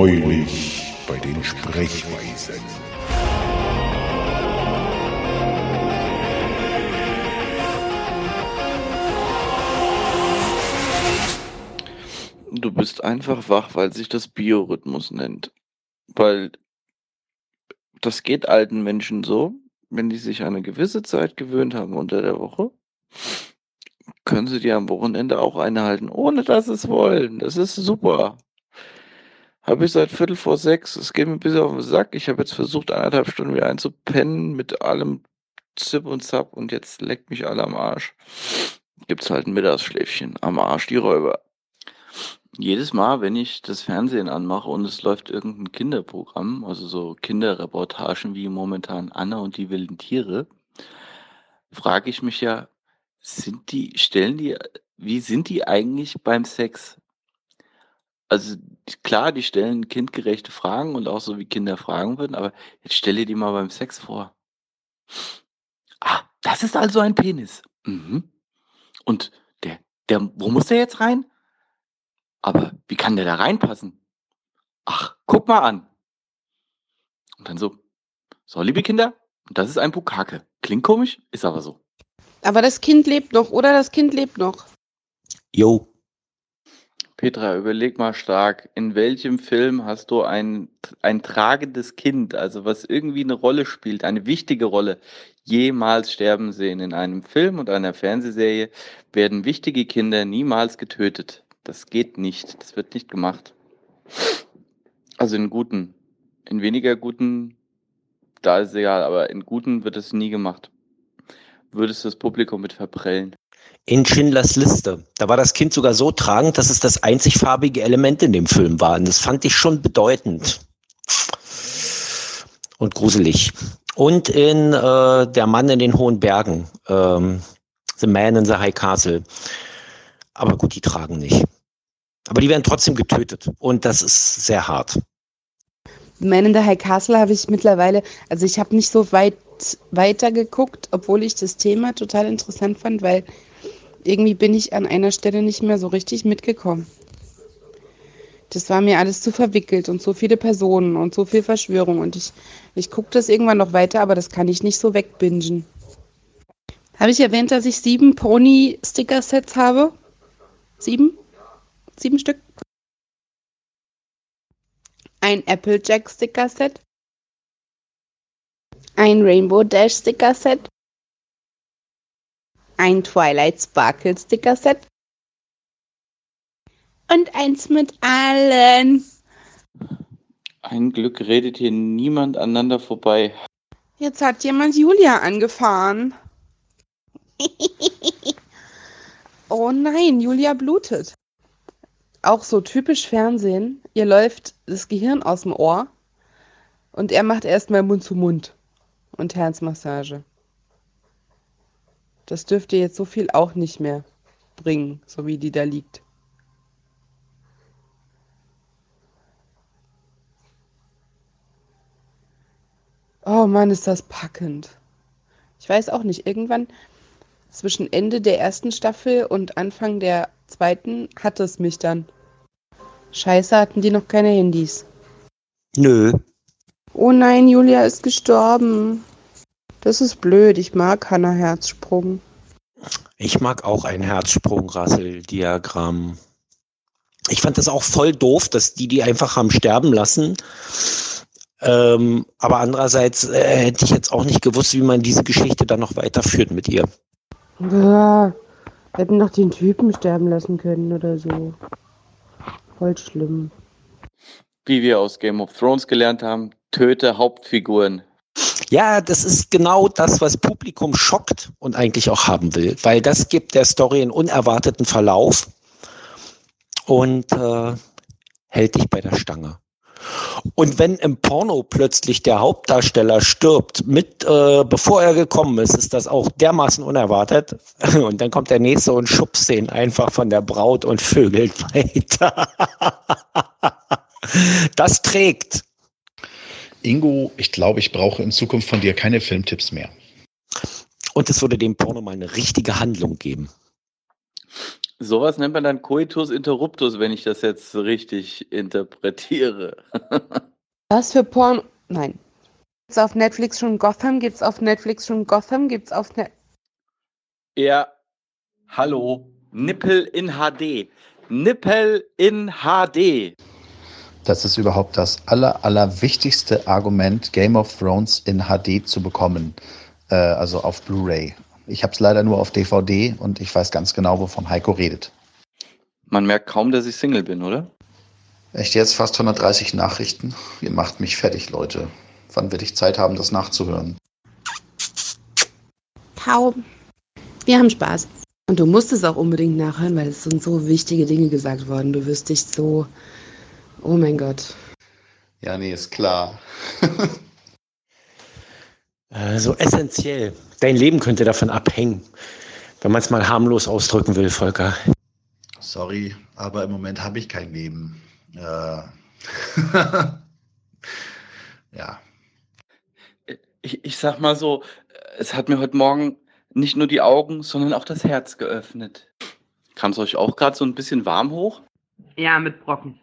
Neulich bei den Sprechweisen. Du bist einfach wach, weil sich das Biorhythmus nennt. Weil das geht alten Menschen so, wenn die sich eine gewisse Zeit gewöhnt haben unter der Woche, können sie dir am Wochenende auch eine halten, ohne dass sie es wollen. Das ist super. Habe ich seit Viertel vor sechs. Es geht mir bis auf den Sack. Ich habe jetzt versucht, anderthalb Stunden wieder einzupennen mit allem Zip und Zap und jetzt leckt mich alle am Arsch. Gibt's halt ein Mittagsschläfchen. Am Arsch die Räuber. Jedes Mal, wenn ich das Fernsehen anmache und es läuft irgendein Kinderprogramm, also so Kinderreportagen wie momentan Anna und die wilden Tiere, frage ich mich ja, sind die, stellen die, wie sind die eigentlich beim Sex? Also klar, die stellen kindgerechte Fragen und auch so wie Kinder fragen würden, aber jetzt stelle dir mal beim Sex vor. Ah, das ist also ein Penis. Mhm. Und der, der, wo muss der jetzt rein? Aber wie kann der da reinpassen? Ach, guck mal an. Und dann so, so, liebe Kinder, das ist ein Bukake. Klingt komisch, ist aber so. Aber das Kind lebt noch, oder? Das Kind lebt noch. Jo. Petra, überleg mal stark, in welchem Film hast du ein, ein tragendes Kind, also was irgendwie eine Rolle spielt, eine wichtige Rolle, jemals sterben sehen? In einem Film und einer Fernsehserie werden wichtige Kinder niemals getötet. Das geht nicht, das wird nicht gemacht. Also in guten, in weniger guten, da ist es egal, aber in guten wird es nie gemacht. Würdest du das Publikum mit verprellen? In Schindlers Liste. Da war das Kind sogar so tragend, dass es das einzig farbige Element in dem Film war. Und das fand ich schon bedeutend. Und gruselig. Und in äh, Der Mann in den hohen Bergen. Ähm, the Man in the High Castle. Aber gut, die tragen nicht. Aber die werden trotzdem getötet. Und das ist sehr hart. Man in the High Castle habe ich mittlerweile, also ich habe nicht so weit weiter geguckt, obwohl ich das Thema total interessant fand, weil irgendwie bin ich an einer Stelle nicht mehr so richtig mitgekommen. Das war mir alles zu verwickelt und so viele Personen und so viel Verschwörung und ich, ich gucke das irgendwann noch weiter, aber das kann ich nicht so wegbingen. Habe ich erwähnt, dass ich sieben Pony-Sticker-Sets habe? Sieben? Sieben Stück? Ein Applejack Sticker Set, ein Rainbow Dash Sticker Set, ein Twilight Sparkle Sticker Set und eins mit allen. Ein Glück redet hier niemand aneinander vorbei. Jetzt hat jemand Julia angefahren. oh nein, Julia blutet. Auch so typisch Fernsehen. Ihr läuft das Gehirn aus dem Ohr und er macht erstmal Mund zu Mund und Herzmassage. Das dürfte jetzt so viel auch nicht mehr bringen, so wie die da liegt. Oh Mann, ist das packend. Ich weiß auch nicht, irgendwann zwischen Ende der ersten Staffel und Anfang der zweiten hatte es mich dann. Scheiße, hatten die noch keine Handys. Nö. Oh nein, Julia ist gestorben. Das ist blöd. Ich mag Hannah Herzsprung. Ich mag auch ein Herzsprung-Rassel-Diagramm. Ich fand das auch voll doof, dass die die einfach haben sterben lassen. Ähm, aber andererseits äh, hätte ich jetzt auch nicht gewusst, wie man diese Geschichte dann noch weiterführt mit ihr. Ja, hätten doch den Typen sterben lassen können oder so. Voll schlimm. Wie wir aus Game of Thrones gelernt haben, töte Hauptfiguren. Ja, das ist genau das, was Publikum schockt und eigentlich auch haben will, weil das gibt der Story einen unerwarteten Verlauf und äh, hält dich bei der Stange. Und wenn im Porno plötzlich der Hauptdarsteller stirbt, mit äh, bevor er gekommen ist, ist das auch dermaßen unerwartet. Und dann kommt der nächste und schubst den einfach von der Braut und vögelt weiter. das trägt. Ingo, ich glaube, ich brauche in Zukunft von dir keine Filmtipps mehr. Und es würde dem Porno mal eine richtige Handlung geben. Sowas nennt man dann Coitus interruptus, wenn ich das jetzt richtig interpretiere. Was für Porn? Nein. Gibt's auf Netflix schon Gotham? Gibt's auf Netflix schon Gotham? Gibt's auf Net Ja, hallo. Nippel in HD. Nippel in HD. Das ist überhaupt das aller, aller wichtigste Argument, Game of Thrones in HD zu bekommen. Äh, also auf Blu-ray. Ich habe es leider nur auf DVD und ich weiß ganz genau, wovon Heiko redet. Man merkt kaum, dass ich Single bin, oder? Echt jetzt fast 130 Nachrichten? Ihr macht mich fertig, Leute. Wann werde ich Zeit haben, das nachzuhören? Kaum. Wir haben Spaß. Und du musst es auch unbedingt nachhören, weil es sind so wichtige Dinge gesagt worden. Du wirst dich so. Oh mein Gott. Ja, nee, ist klar. So essentiell. Dein Leben könnte davon abhängen, wenn man es mal harmlos ausdrücken will, Volker. Sorry, aber im Moment habe ich kein Leben. Äh. ja. Ich, ich sag mal so, es hat mir heute Morgen nicht nur die Augen, sondern auch das Herz geöffnet. Kam es euch auch gerade so ein bisschen warm hoch? Ja, mit Brocken.